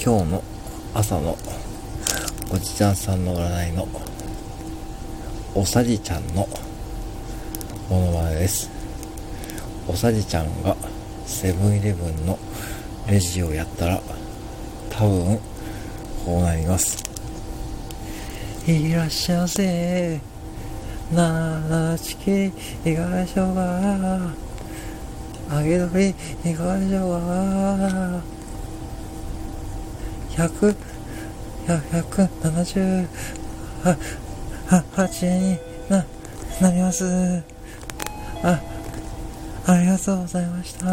今日の朝のおじちゃんさんの占いのおさじちゃんのものまねです。おさじちゃんがセブンイレブンのレジをやったら多分こうなります。いらっしゃいませ。なあちきいかがでしょうか。揚げ鶏いかがでしょうか。100、178円にな、なります。あ、ありがとうございました。